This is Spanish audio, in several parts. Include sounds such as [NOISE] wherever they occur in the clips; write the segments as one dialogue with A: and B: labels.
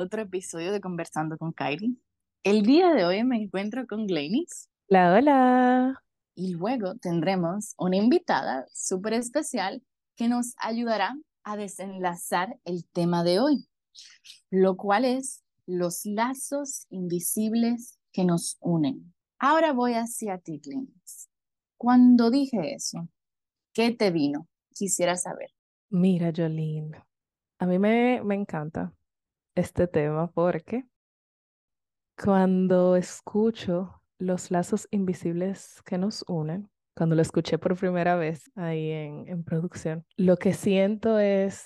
A: otro episodio de Conversando con Kylie. El día de hoy me encuentro con Glenis.
B: Hola, hola.
A: Y luego tendremos una invitada súper especial que nos ayudará a desenlazar el tema de hoy, lo cual es los lazos invisibles que nos unen. Ahora voy hacia ti, Glenis. Cuando dije eso, ¿qué te vino? Quisiera saber.
B: Mira, Jolene, a mí me, me encanta este tema porque cuando escucho los lazos invisibles que nos unen, cuando lo escuché por primera vez ahí en, en producción, lo que siento es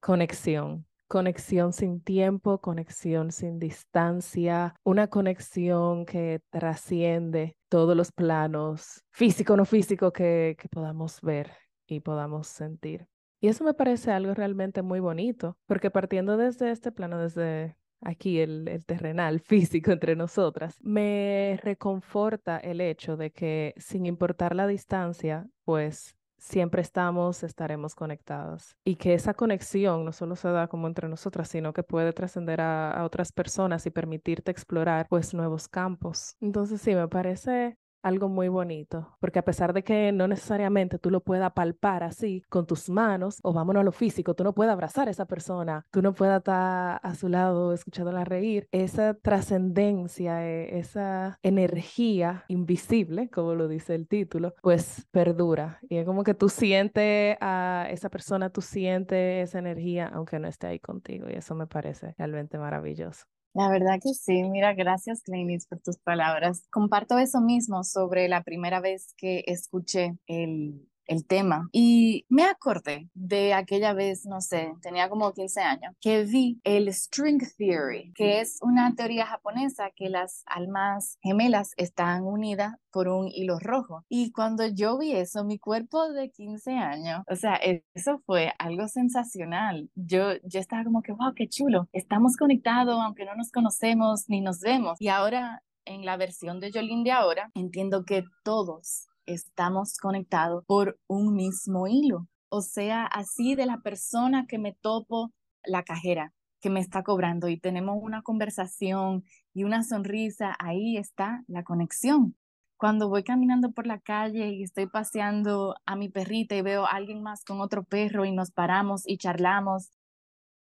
B: conexión, conexión sin tiempo, conexión sin distancia, una conexión que trasciende todos los planos físico no físico que, que podamos ver y podamos sentir. Y eso me parece algo realmente muy bonito, porque partiendo desde este plano, desde aquí el, terrenal [LAUGHS] físico entre nosotras, me reconforta el hecho de que sin importar la distancia, pues siempre estamos, estaremos conectados. Y que esa conexión no solo se da como entre nosotras, sino que puede trascender a, a, otras personas y permitirte explorar pues nuevos campos. Entonces sí, me parece algo muy bonito, porque a pesar de que no necesariamente tú lo puedas palpar así con tus manos, o vámonos a lo físico, tú no puedes abrazar a esa persona, tú no puedes estar a su lado escuchándola reír, esa trascendencia, e, esa energía invisible, como lo dice el título, pues perdura. Y es como que tú sientes a esa persona, tú sientes esa energía, aunque no esté ahí contigo, y eso me parece realmente maravilloso.
A: La verdad que sí, mira, gracias Clenis por tus palabras. Comparto eso mismo sobre la primera vez que escuché el, el tema. Y me acordé de aquella vez, no sé, tenía como 15 años, que vi el String Theory, que es una teoría japonesa que las almas gemelas están unidas por un hilo rojo. Y cuando yo vi eso, mi cuerpo de 15 años, o sea, eso fue algo sensacional. Yo, yo estaba como que, wow, qué chulo. Estamos conectados, aunque no nos conocemos ni nos vemos. Y ahora en la versión de Jolín de ahora, entiendo que todos estamos conectados por un mismo hilo. O sea, así de la persona que me topo la cajera que me está cobrando y tenemos una conversación y una sonrisa, ahí está la conexión. Cuando voy caminando por la calle y estoy paseando a mi perrita y veo a alguien más con otro perro y nos paramos y charlamos,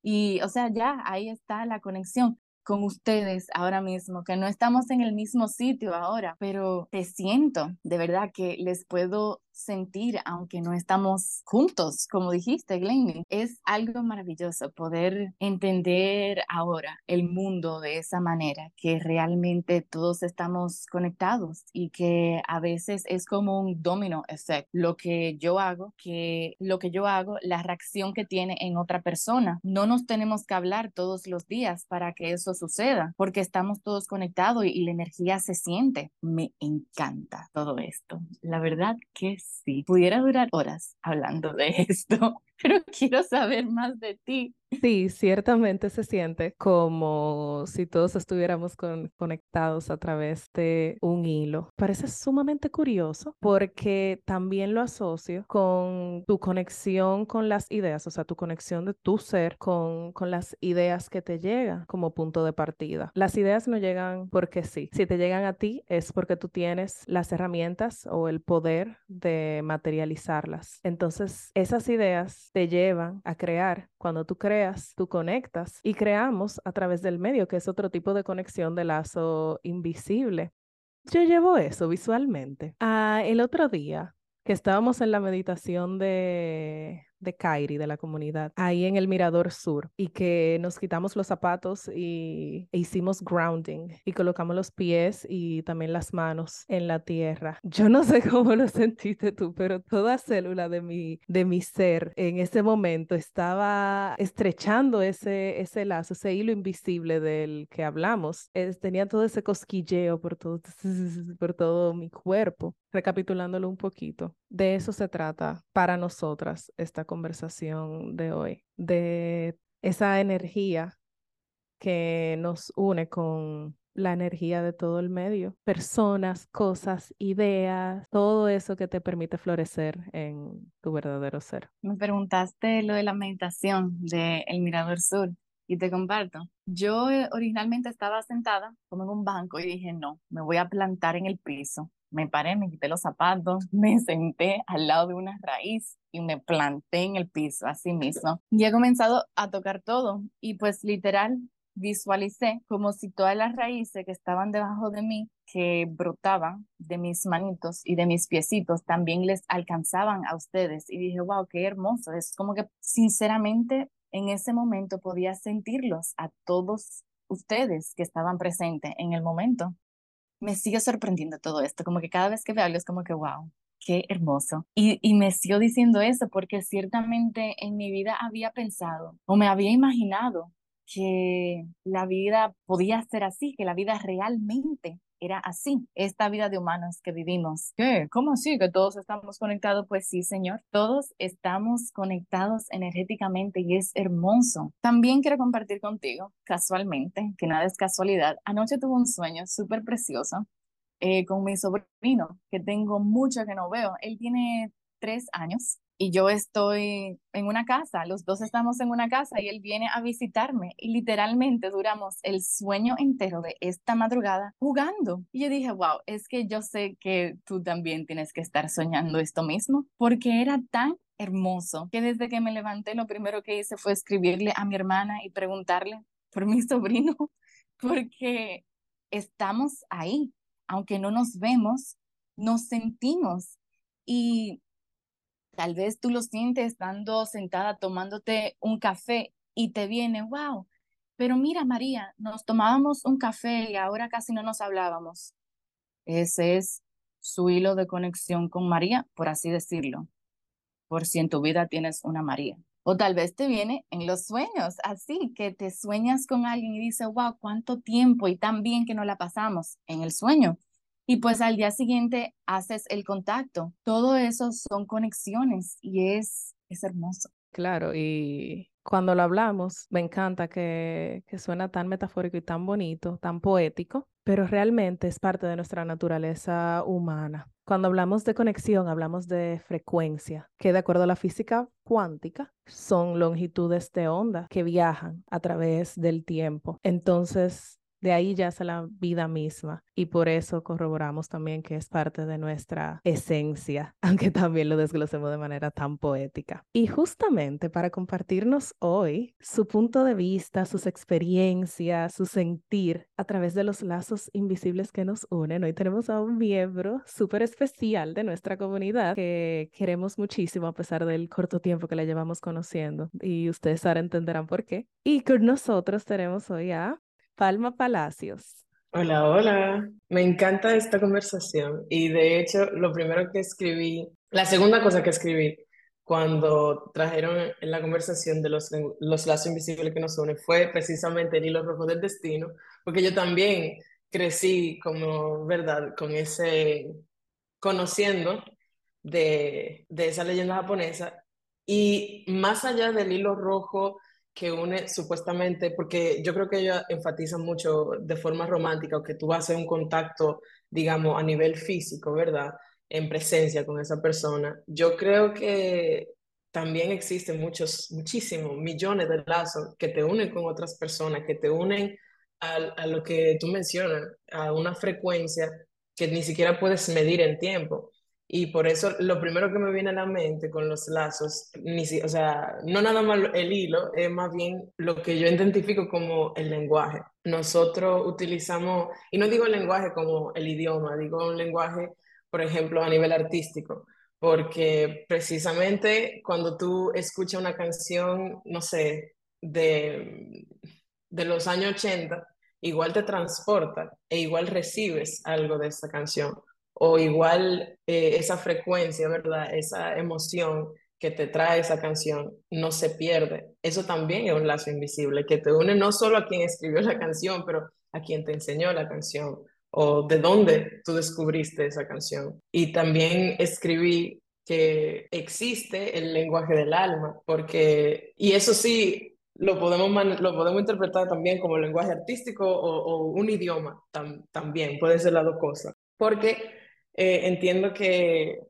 A: y o sea, ya ahí está la conexión con ustedes ahora mismo, que no estamos en el mismo sitio ahora, pero te siento de verdad que les puedo sentir, aunque no estamos juntos, como dijiste, Glenny. Es algo maravilloso poder entender ahora el mundo de esa manera, que realmente todos estamos conectados y que a veces es como un domino effect. Lo que yo hago, que lo que yo hago, la reacción que tiene en otra persona. No nos tenemos que hablar todos los días para que eso suceda, porque estamos todos conectados y, y la energía se siente. Me encanta todo esto. La verdad que sí, pudiera durar horas hablando de esto, [LAUGHS] pero quiero saber más de ti.
B: Sí, ciertamente se siente como si todos estuviéramos con, conectados a través de un hilo. Parece sumamente curioso porque también lo asocio con tu conexión con las ideas, o sea, tu conexión de tu ser con, con las ideas que te llegan como punto de partida. Las ideas no llegan porque sí. Si te llegan a ti es porque tú tienes las herramientas o el poder de materializarlas. Entonces, esas ideas te llevan a crear. Cuando tú creas, tú conectas y creamos a través del medio, que es otro tipo de conexión de lazo invisible. Yo llevo eso visualmente. Ah, el otro día que estábamos en la meditación de de Kairi, de la comunidad, ahí en el Mirador Sur, y que nos quitamos los zapatos y e hicimos grounding y colocamos los pies y también las manos en la tierra. Yo no sé [LAUGHS] cómo lo sentiste tú, pero toda célula de mi, de mi ser en ese momento estaba estrechando ese, ese lazo, ese hilo invisible del que hablamos. Es, tenía todo ese cosquilleo por todo, [LAUGHS] por todo mi cuerpo. Recapitulándolo un poquito, de eso se trata para nosotras esta conversación de hoy, de esa energía que nos une con la energía de todo el medio, personas, cosas, ideas, todo eso que te permite florecer en tu verdadero ser.
A: Me preguntaste lo de la meditación de El Mirador Sur y te comparto. Yo eh, originalmente estaba sentada como en un banco y dije, no, me voy a plantar en el piso. Me paré, me quité los zapatos, [LAUGHS] me senté al lado de una raíz y me planté en el piso, así mismo. Y he comenzado a tocar todo y pues literal visualicé como si todas las raíces que estaban debajo de mí, que brotaban de mis manitos y de mis piecitos, también les alcanzaban a ustedes. Y dije, wow, qué hermoso. Es como que sinceramente en ese momento podía sentirlos a todos ustedes que estaban presentes en el momento. Me sigue sorprendiendo todo esto, como que cada vez que veo algo es como que, wow, qué hermoso. Y, y me sigo diciendo eso porque ciertamente en mi vida había pensado o me había imaginado que la vida podía ser así, que la vida realmente era así, esta vida de humanos que vivimos. ¿Qué? ¿Cómo así? ¿Que todos estamos conectados? Pues sí, Señor, todos estamos conectados energéticamente y es hermoso. También quiero compartir contigo, casualmente, que nada es casualidad, anoche tuve un sueño súper precioso eh, con mi sobrino, que tengo mucho que no veo. Él tiene tres años y yo estoy en una casa, los dos estamos en una casa y él viene a visitarme y literalmente duramos el sueño entero de esta madrugada jugando. Y yo dije, wow, es que yo sé que tú también tienes que estar soñando esto mismo, porque era tan hermoso que desde que me levanté lo primero que hice fue escribirle a mi hermana y preguntarle por mi [LAUGHS] sobrino, porque estamos ahí, aunque no nos vemos, nos sentimos. Y Tal vez tú lo sientes estando sentada tomándote un café y te viene, wow, pero mira María, nos tomábamos un café y ahora casi no nos hablábamos. Ese es su hilo de conexión con María, por así decirlo, por si en tu vida tienes una María. O tal vez te viene en los sueños, así que te sueñas con alguien y dices, wow, cuánto tiempo y tan bien que nos la pasamos en el sueño y pues al día siguiente haces el contacto. Todo eso son conexiones y es, es hermoso.
B: Claro, y cuando lo hablamos, me encanta que, que suena tan metafórico y tan bonito, tan poético, pero realmente es parte de nuestra naturaleza humana. Cuando hablamos de conexión, hablamos de frecuencia, que de acuerdo a la física cuántica son longitudes de onda que viajan a través del tiempo. Entonces, de ahí ya yace la vida misma y por eso corroboramos también que es parte de nuestra esencia, [LAUGHS] aunque también lo desglosemos de manera tan poética. Y justamente para compartirnos hoy su punto de vista, sus experiencias, su sentir a través de los lazos invisibles que nos unen, hoy tenemos a un miembro súper especial de nuestra comunidad que queremos muchísimo a pesar del corto tiempo que la llevamos conociendo y ustedes ahora entenderán por qué. Y con nosotros tenemos hoy a Palma Palacios.
C: Hola, hola. Me encanta esta conversación y de hecho lo primero que escribí, la segunda cosa que escribí cuando trajeron en la conversación de los, los lazos invisibles que nos unen fue precisamente el hilo rojo del destino, porque yo también crecí como, ¿verdad?, con ese, conociendo de, de esa leyenda japonesa y más allá del hilo rojo que une supuestamente, porque yo creo que ella enfatiza mucho de forma romántica, o que tú vas a hacer un contacto, digamos, a nivel físico, ¿verdad? En presencia con esa persona. Yo creo que también existen muchos, muchísimos, millones de lazos que te unen con otras personas, que te unen a, a lo que tú mencionas, a una frecuencia que ni siquiera puedes medir en tiempo. Y por eso lo primero que me viene a la mente con los lazos, ni o sea, no nada más el hilo, es más bien lo que yo identifico como el lenguaje. Nosotros utilizamos, y no digo el lenguaje como el idioma, digo un lenguaje, por ejemplo, a nivel artístico, porque precisamente cuando tú escuchas una canción, no sé, de, de los años 80, igual te transporta e igual recibes algo de esa canción o igual eh, esa frecuencia, ¿verdad? Esa emoción que te trae esa canción no se pierde. Eso también es un lazo invisible que te une no solo a quien escribió la canción, pero a quien te enseñó la canción o de dónde tú descubriste esa canción. Y también escribí que existe el lenguaje del alma, porque, y eso sí, lo podemos, lo podemos interpretar también como lenguaje artístico o, un idioma también, pueden ser las dos cosas, porque eh, entiendo que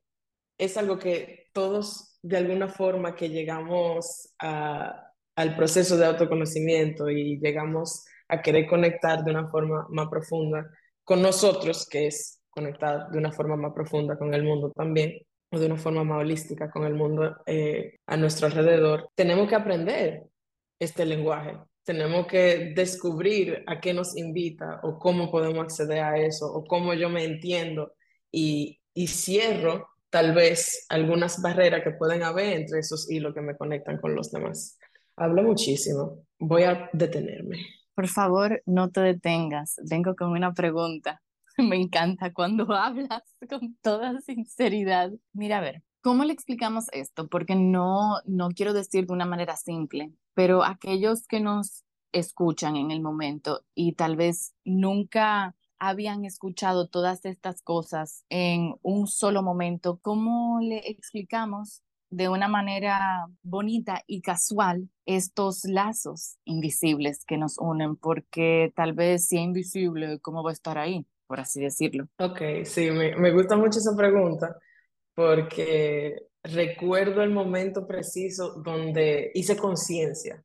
C: es algo que todos de alguna forma que llegamos al proceso de autoconocimiento y llegamos a querer conectar de una forma más profunda con nosotros, que es conectar de una forma más profunda con el mundo también, o de una forma más holística con el mundo eh, a nuestro alrededor, tenemos que aprender este lenguaje. Tenemos que descubrir a qué nos invita o cómo podemos acceder a eso o cómo yo me entiendo y, y cierro tal vez algunas barreras que pueden haber entre esos hilos que me conectan con los demás. Hablo muchísimo. Voy a detenerme.
A: Por favor, no te detengas. Vengo con una pregunta. [LAUGHS] Me encanta cuando [LAUGHS] hablas con toda sinceridad. Mira, a ver, ¿cómo le explicamos esto? Porque no, no quiero decir de una manera simple, pero aquellos que nos escuchan en el momento y tal vez nunca habían escuchado todas estas cosas en un solo momento, ¿cómo le explicamos de una manera bonita y casual estos lazos invisibles que nos unen? Porque tal vez si es invisible, ¿cómo va a estar ahí? por así decirlo.
C: Ok, sí, me, me gusta mucho esa pregunta porque recuerdo el momento preciso donde hice conciencia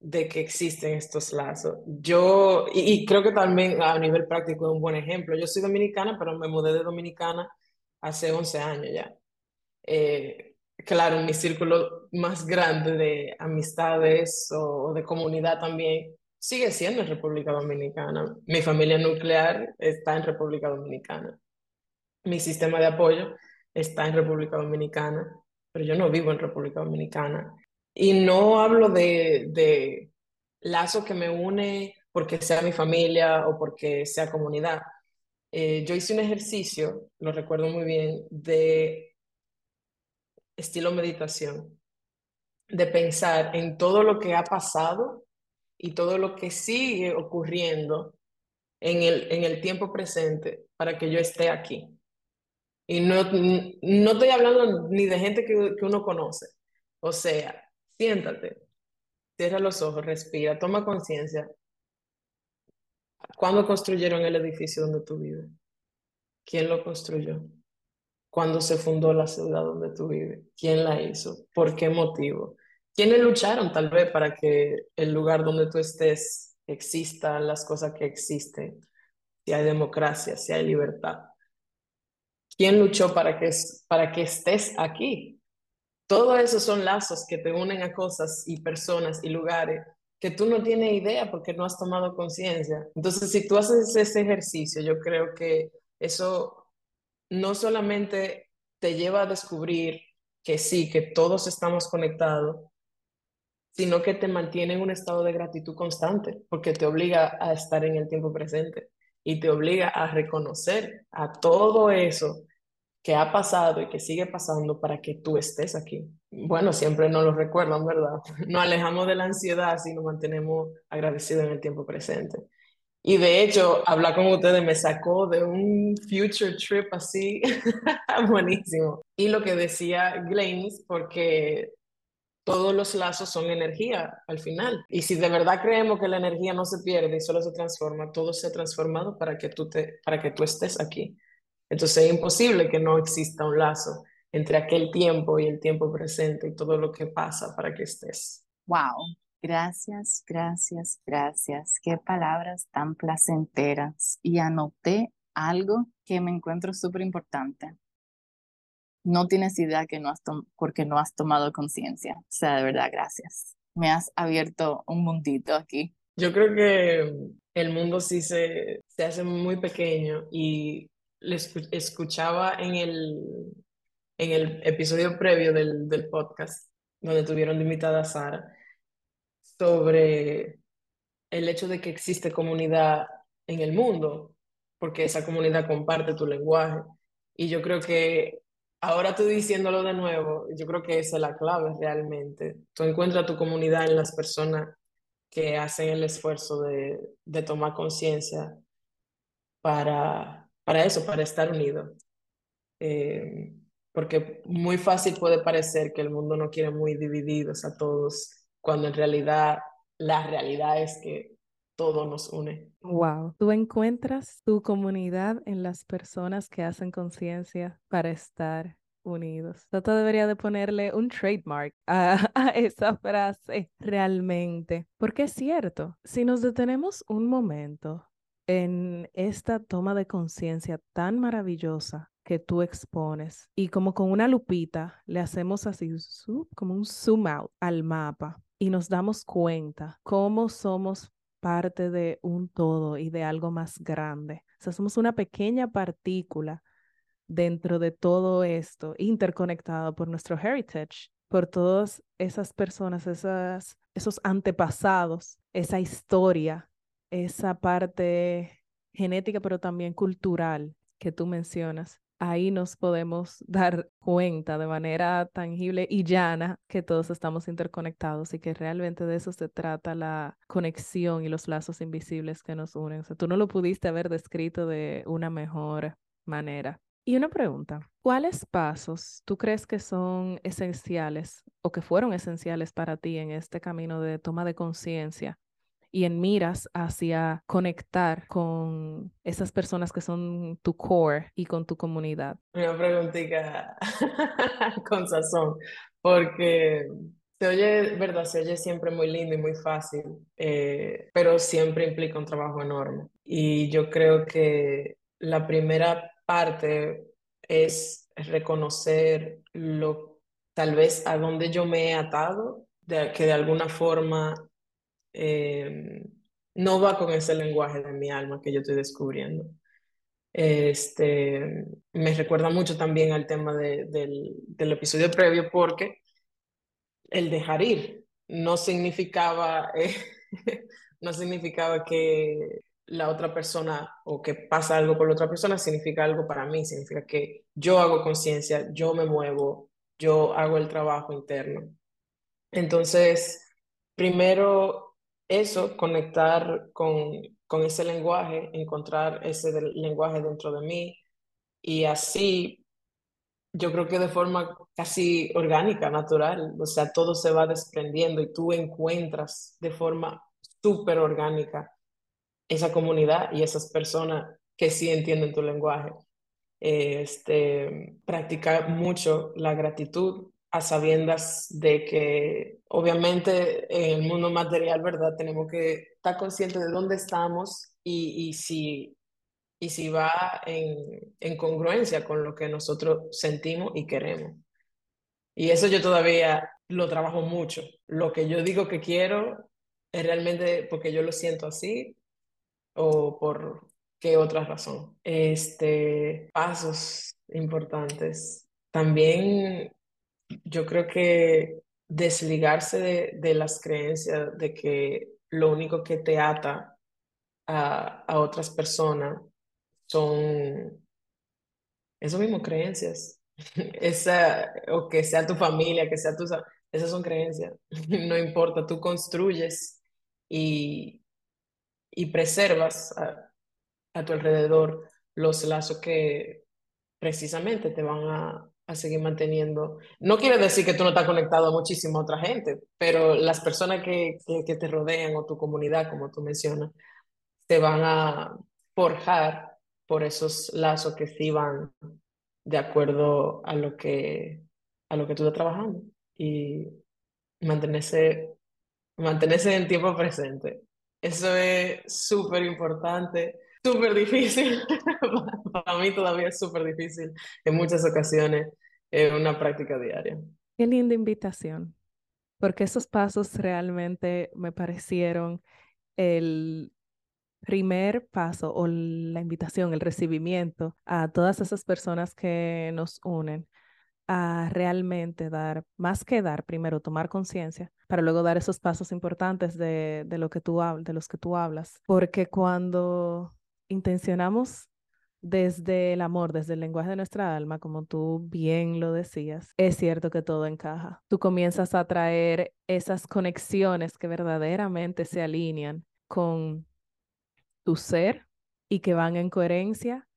C: de que existen estos lazos. Yo, y, creo que también a nivel práctico es un buen ejemplo. Yo soy dominicana, pero me mudé de Dominicana hace 11 años ya. Eh, claro, mi círculo más grande de amistades o de comunidad también sigue siendo en República Dominicana. Mi familia nuclear está en República Dominicana. Mi sistema de apoyo está en República Dominicana, pero yo no vivo en República Dominicana. Y no hablo de, de lazo que me une porque sea mi familia o porque sea comunidad. Eh, yo hice un ejercicio, lo recuerdo muy bien, de estilo meditación, de pensar en todo lo que ha pasado y todo lo que sigue ocurriendo en el, en el tiempo presente para que yo esté aquí. Y no, no estoy hablando ni de gente que, que uno conoce. O sea, siéntate, cierra los ojos, respira, toma conciencia. ¿Cuándo construyeron el edificio donde tú vives? ¿Quién lo construyó? ¿Cuándo se fundó la ciudad donde tú vives? ¿Quién la hizo? ¿Por qué motivo? ¿Quiénes lucharon tal vez para que el lugar donde tú estés exista las cosas que existen? Si hay democracia, si hay libertad. ¿Quién luchó para que, para que estés aquí? Todo eso son lazos que te unen a cosas y personas y lugares que tú no tienes idea porque no has tomado conciencia. Entonces, si tú haces ese ejercicio, yo creo que eso no solamente te lleva a descubrir que sí, que todos estamos conectados, sino que te mantiene en un estado de gratitud constante, porque te obliga a estar en el tiempo presente y te obliga a reconocer a todo eso que ha pasado y que sigue pasando para que tú estés aquí. Bueno, siempre nos lo recuerdan, ¿verdad? [LAUGHS] Nos alejamos de la ansiedad si nos mantenemos agradecidos en el tiempo presente. Y de hecho, hablar con ustedes me sacó de un future trip así, [LAUGHS] buenísimo. Y lo que decía Glennis, porque todos los lazos son energía al final. Y si de verdad creemos que la energía no se pierde y solo se transforma, todo se ha transformado para que tú, te, para que tú estés aquí. Entonces es imposible que no exista un lazo entre aquel tiempo y el tiempo presente y todo lo que pasa para que estés.
A: Wow, gracias, gracias, gracias. Qué palabras tan placenteras. Y anoté algo que me encuentro súper importante no tienes idea que no has porque no has tomado conciencia. O sea, de verdad, gracias. Me has abierto un mundito aquí.
C: Yo creo que el mundo sí se, se hace muy pequeño y le escuchaba en el, en el episodio previo del, del podcast, donde tuvieron de invitada Sara, sobre el hecho de que existe comunidad en el mundo, porque esa comunidad comparte tu lenguaje. Y yo creo que Ahora tú diciéndolo de nuevo, yo creo que esa es la clave realmente. Tú encuentras tu comunidad en las personas que hacen el esfuerzo de, de tomar conciencia para, para eso, para estar unidos. Eh, porque muy fácil puede parecer que el mundo no quiere muy divididos a todos cuando en realidad la realidad es que todo nos une.
B: Wow, tú encuentras tu comunidad en las personas que hacen conciencia para estar unidos. Toto debería de ponerle un trademark a, [LAUGHS] a, esa frase realmente, porque es cierto, si nos detenemos un momento en esta toma de conciencia tan maravillosa que tú expones y como con una lupita le hacemos así como un zoom out al mapa y nos damos cuenta cómo somos parte de un todo y de algo más grande. O sea, somos una pequeña partícula dentro de todo esto, interconectado por nuestro heritage, por todas esas personas, esas, esos antepasados, esa historia, esa parte genética, pero también cultural que tú mencionas. Ahí nos podemos [LAUGHS] dar cuenta de manera tangible y llana que todos estamos interconectados y que realmente de eso se trata la conexión y los lazos invisibles que nos unen. O sea, tú no lo pudiste haber descrito de una mejor manera. Y una pregunta, ¿cuáles pasos tú crees que son esenciales o que fueron esenciales para ti en este camino de toma de conciencia y en miras hacia conectar con esas personas que son tu core y con tu comunidad?
C: Una preguntita [LAUGHS] con sazón, porque se oye, verdad, se oye siempre muy lindo y muy fácil, eh, pero siempre implica un trabajo enorme. Y yo creo que la primera parte es reconocer lo, tal vez a dónde yo me he atado, de, que de alguna forma eh, no va con ese lenguaje de mi alma que yo estoy descubriendo. Este, me recuerda mucho también al tema de, del, del episodio previo porque el dejar ir no significaba, [LAUGHS] no significaba que la otra persona o que pasa algo con la otra persona significa algo para mí, significa que yo hago conciencia, yo me muevo, yo hago el trabajo interno. Entonces, primero eso, conectar con, con ese lenguaje, encontrar ese lenguaje dentro de mí y así yo creo que de forma casi orgánica, natural, o sea, todo se va desprendiendo y tú encuentras de forma súper orgánica esa comunidad y esas personas que sí entienden tu lenguaje. Este, practicar mucho la gratitud a sabiendas de que obviamente en el mundo material, ¿verdad? Tenemos que estar conscientes de dónde estamos y, y, si, y si va en, en congruencia con lo que nosotros sentimos y queremos. Y eso yo todavía lo trabajo mucho. Lo que yo digo que quiero es realmente porque yo lo siento así o por qué otra razón. Este, pasos importantes. También yo creo que desligarse de, de las creencias de que lo único que te ata a, a otras personas son esas mismas creencias. [LAUGHS] Esa, o que sea tu familia, que sea tu... Esas son creencias. [LAUGHS] No importa, tú construyes y, y preservas a, a, tu alrededor los lazos que precisamente te van a, a, seguir manteniendo. No quiere decir que tú no estás conectado a muchísima otra gente, pero las personas que, que, te rodean o tu comunidad, como tú mencionas, te van a forjar por esos lazos que sí van de acuerdo a lo que, a lo que tú estás trabajando y mantenerse, mantenerse en tiempo presente. Eso es súper importante, súper difícil. [LAUGHS] Para mí todavía es súper difícil en muchas ocasiones en una práctica diaria.
B: Qué linda invitación, porque esos pasos realmente me parecieron el primer paso o la invitación, el recibimiento a todas esas personas que nos unen a realmente dar, más que dar, primero tomar conciencia, para luego dar esos pasos importantes de, de, lo que tú, de los que tú hablas. Porque cuando intencionamos desde el amor, desde el lenguaje de nuestra alma, como tú bien lo decías, es cierto que todo encaja. Tú comienzas a traer esas conexiones que verdaderamente se alinean con tu ser y que van en coherencia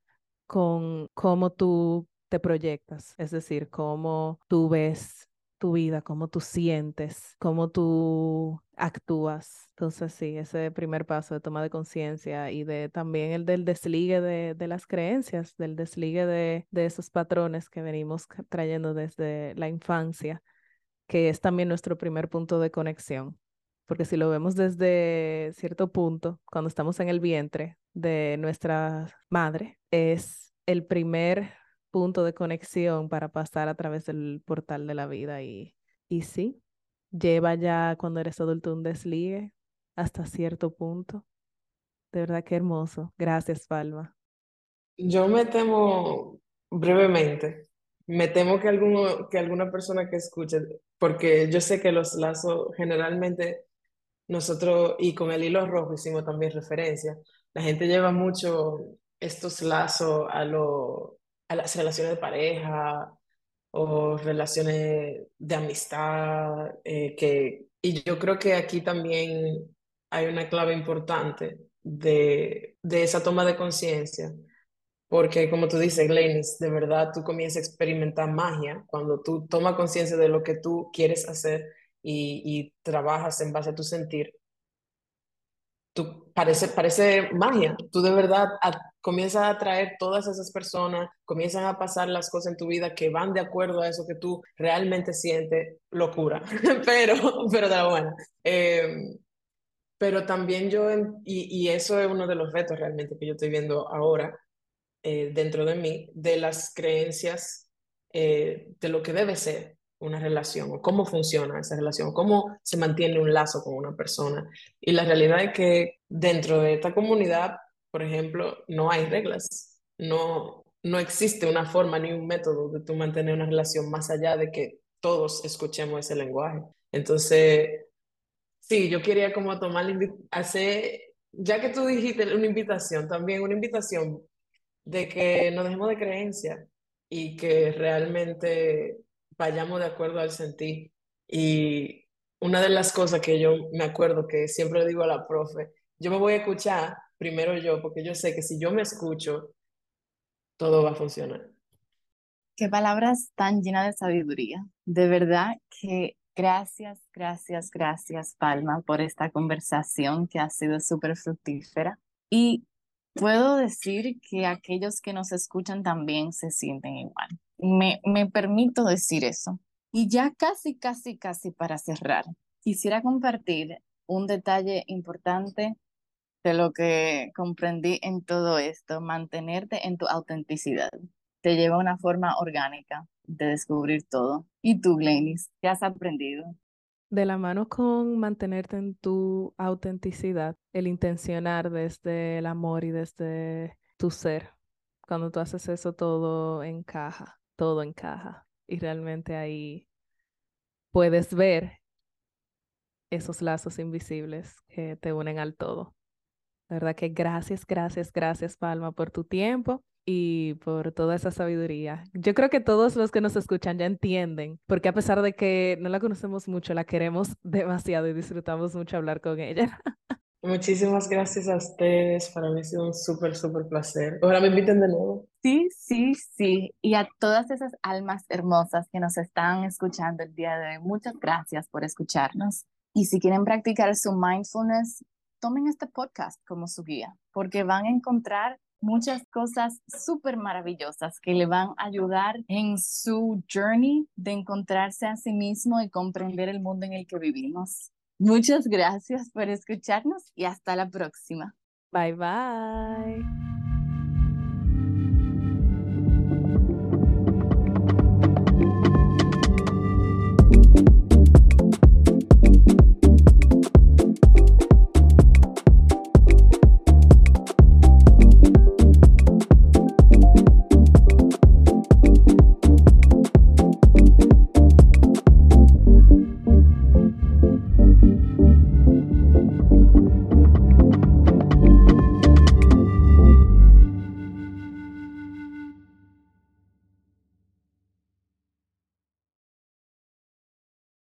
B: con cómo tú te proyectas, es decir, cómo tú ves tu vida, cómo tú sientes, cómo tú actúas. Entonces, sí, ese primer paso de toma de conciencia y de también el del desligue de, las creencias, del desligue de, de esos patrones que venimos trayendo desde la infancia, que es también nuestro primer punto de conexión. Porque si lo vemos desde cierto punto, cuando estamos en el vientre de nuestra madre, es el primer punto de conexión para pasar a través del portal de la vida. Y, y sí, lleva ya cuando eres adulto un desligue hasta cierto punto. De verdad que hermoso. Gracias, Palma.
C: Yo me temo brevemente, me temo que, alguno, que alguna persona que escuche, porque yo sé que los lazos generalmente nosotros, y con el hilo rojo hicimos también referencia, la gente lleva mucho estos lazos a lo a las relaciones de pareja o relaciones de amistad, eh, que, y yo creo que aquí también hay una clave importante de, de esa toma de conciencia, porque como tú dices, Glenis, de verdad tú comienzas a experimentar magia cuando tú tomas conciencia de lo que tú quieres hacer y, y trabajas en base a tu sentir tú, parece, parece magia. Tú de verdad comienzas a atraer todas esas personas, comienzan a pasar las cosas en tu vida que van de acuerdo a eso que tú realmente sientes, locura, [LAUGHS] pero, pero de la buena. Em, pero también yo, y, y, eso es uno de los retos realmente que yo estoy viendo ahora eh, dentro de mí, de las creencias eh, de lo que debe ser una relación o cómo funciona esa relación, cómo se mantiene un lazo con una persona. Y la realidad es que dentro de esta comunidad, por ejemplo, no hay reglas, no, no existe una forma ni un método de tú mantener una relación más allá de que todos escuchemos ese lenguaje. Entonces, sí, yo quería como tomar, hacer, ya que tú dijiste una invitación, también una invitación de que nos dejemos de creencia y que realmente vayamos de acuerdo al sentir. Y una de las cosas que yo me acuerdo que siempre le digo a la profe, yo me voy a escuchar primero yo, porque yo sé que si yo me escucho, todo va a funcionar.
A: Qué palabras tan llenas de sabiduría. De verdad que gracias, gracias, gracias, Palma, por esta conversación que ha sido súper fructífera. Y puedo decir que aquellos que nos escuchan también se sienten igual. Me, me permito decir eso. Y ya casi, casi, casi para cerrar, quisiera compartir un detalle importante de lo que comprendí en todo esto, mantenerte en tu autenticidad. Te lleva a una forma orgánica de descubrir todo. ¿Y tú, Glenis, qué has aprendido?
B: De la mano con mantenerte en tu autenticidad, el intencionar desde el amor y desde tu ser. Cuando tú haces eso, todo encaja todo encaja y realmente ahí puedes ver esos lazos invisibles que te unen al todo. La verdad que gracias, gracias, gracias Palma por tu tiempo y por toda esa sabiduría. Yo creo que todos los que nos escuchan ya entienden, porque a pesar de que no la conocemos mucho, la queremos [LAUGHS] demasiado y disfrutamos mucho hablar con ella. [LAUGHS]
C: Muchísimas gracias a ustedes. Para mí ha sido un súper, súper placer. Ojalá me inviten de nuevo.
A: Sí, sí, sí. Y a todas esas almas hermosas que nos están escuchando el día de hoy, muchas gracias por escucharnos. Y si quieren practicar su mindfulness, tomen este podcast como su guía, porque van a encontrar muchas cosas súper maravillosas que le van a ayudar en su journey de encontrarse a sí mismo y comprender el mundo en el que vivimos. Muchas gracias por escucharnos y hasta la próxima.
B: Bye bye.